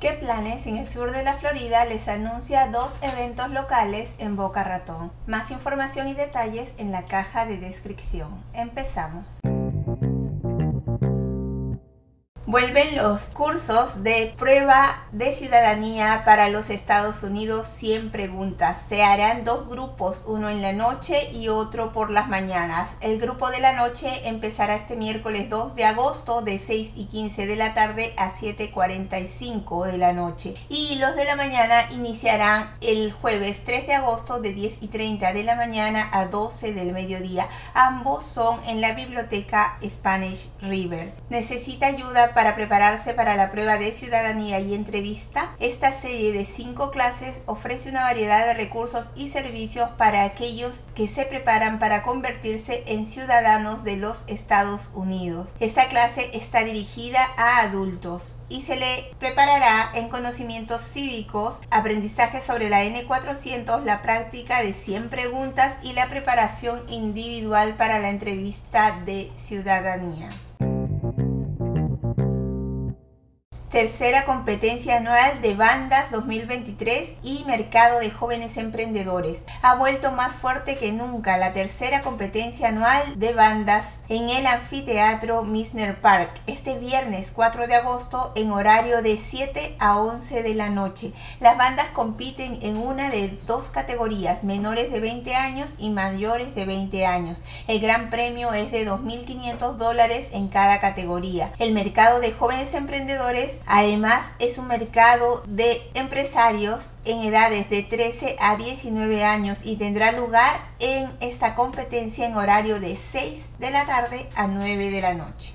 ¿Qué planes en el sur de la Florida les anuncia dos eventos locales en Boca Ratón? Más información y detalles en la caja de descripción. Empezamos. Vuelven los cursos de prueba de ciudadanía para los Estados Unidos 100 preguntas. Se harán dos grupos, uno en la noche y otro por las mañanas. El grupo de la noche empezará este miércoles 2 de agosto de 6 y 15 de la tarde a 7.45 de la noche. Y los de la mañana iniciarán el jueves 3 de agosto de 10 y 30 de la mañana a 12 del mediodía. Ambos son en la biblioteca Spanish River. Necesita ayuda para prepararse para la prueba de ciudadanía y entrevista, esta serie de cinco clases ofrece una variedad de recursos y servicios para aquellos que se preparan para convertirse en ciudadanos de los Estados Unidos. Esta clase está dirigida a adultos y se le preparará en conocimientos cívicos, aprendizaje sobre la N400, la práctica de 100 preguntas y la preparación individual para la entrevista de ciudadanía. Tercera competencia anual de bandas 2023 y mercado de jóvenes emprendedores. Ha vuelto más fuerte que nunca la tercera competencia anual de bandas en el anfiteatro Misner Park este viernes 4 de agosto en horario de 7 a 11 de la noche. Las bandas compiten en una de dos categorías, menores de 20 años y mayores de 20 años. El gran premio es de 2.500 dólares en cada categoría. El mercado de jóvenes emprendedores Además, es un mercado de empresarios en edades de 13 a 19 años y tendrá lugar en esta competencia en horario de 6 de la tarde a 9 de la noche.